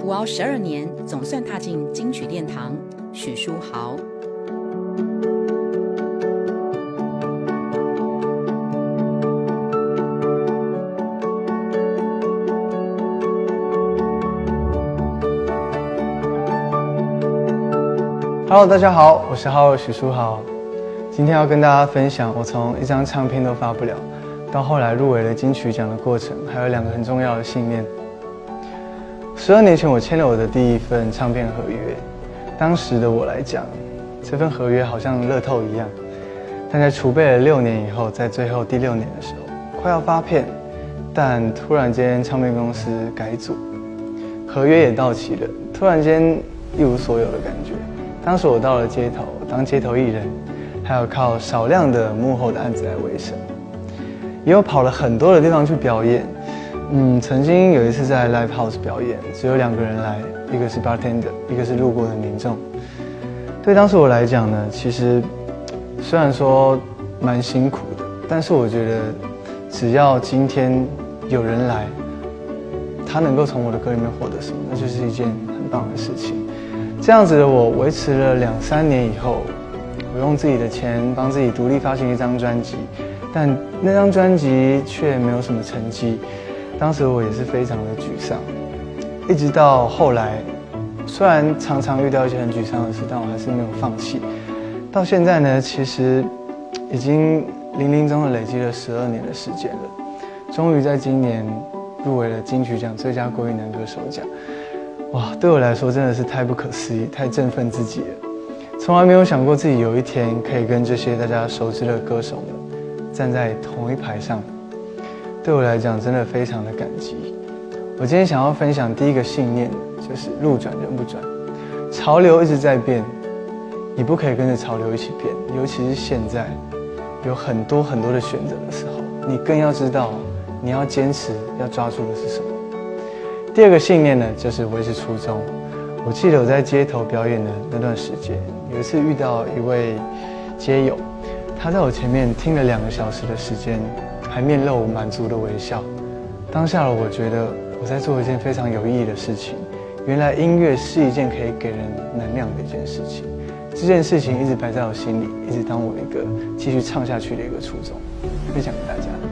苦熬十二年，总算踏进金曲殿堂。许书豪。Hello，大家好，我是浩许书豪。今天要跟大家分享我从一张唱片都发不了，到后来入围了金曲奖的过程，还有两个很重要的信念。十二年前，我签了我的第一份唱片合约。当时的我来讲，这份合约好像乐透一样。但在储备了六年以后，在最后第六年的时候，快要发片，但突然间唱片公司改组，合约也到期了，突然间一无所有的感觉。当时我到了街头当街头艺人，还有靠少量的幕后的案子来维生，也有跑了很多的地方去表演。嗯，曾经有一次在 live house 表演，只有两个人来，一个是 bartender，一个是路过的民众。对当时我来讲呢，其实虽然说蛮辛苦的，但是我觉得只要今天有人来，他能够从我的歌里面获得什么，那就是一件很棒的事情。这样子的我维持了两三年以后，我用自己的钱帮自己独立发行一张专辑，但那张专辑却没有什么成绩。当时我也是非常的沮丧，一直到后来，虽然常常遇到一些很沮丧的事，但我还是没有放弃。到现在呢，其实已经零零总总累积了十二年的时间了，终于在今年入围了金曲奖最佳国语男歌手奖。哇，对我来说真的是太不可思议，太振奋自己了。从来没有想过自己有一天可以跟这些大家熟知的歌手们站在同一排上。对我来讲，真的非常的感激。我今天想要分享第一个信念，就是路转人不转。潮流一直在变，你不可以跟着潮流一起变。尤其是现在有很多很多的选择的时候，你更要知道你要坚持要抓住的是什么。第二个信念呢，就是维持初衷。我记得我在街头表演的那段时间，有一次遇到一位街友，他在我前面听了两个小时的时间，还面露满足的微笑。当下的我觉得我在做一件非常有意义的事情。原来音乐是一件可以给人能量的一件事情。这件事情一直摆在我心里，一直当我一个继续唱下去的一个初衷，分享给大家。